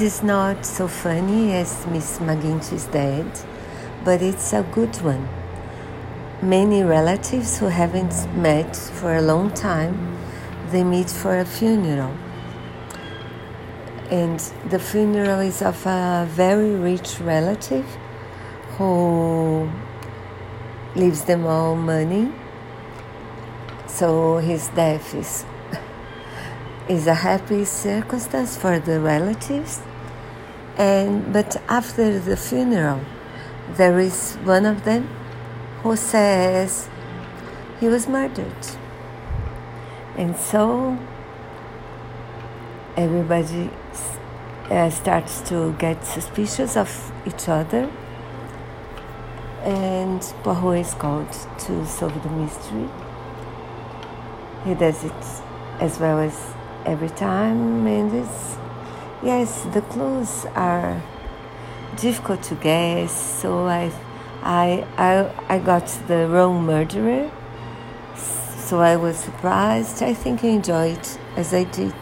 It is not so funny as Miss McGinty is dead, but it's a good one. Many relatives who haven't met for a long time, they meet for a funeral. And the funeral is of a very rich relative who leaves them all money. So his death is is a happy circumstance for the relatives. And but after the funeral, there is one of them who says he was murdered. And so everybody uh, starts to get suspicious of each other. And Poirot is called to solve the mystery. He does it as well as every time, and it's yes, the clues are difficult to guess. So I, I, I, I got the wrong murderer. So I was surprised. I think I enjoyed as I did.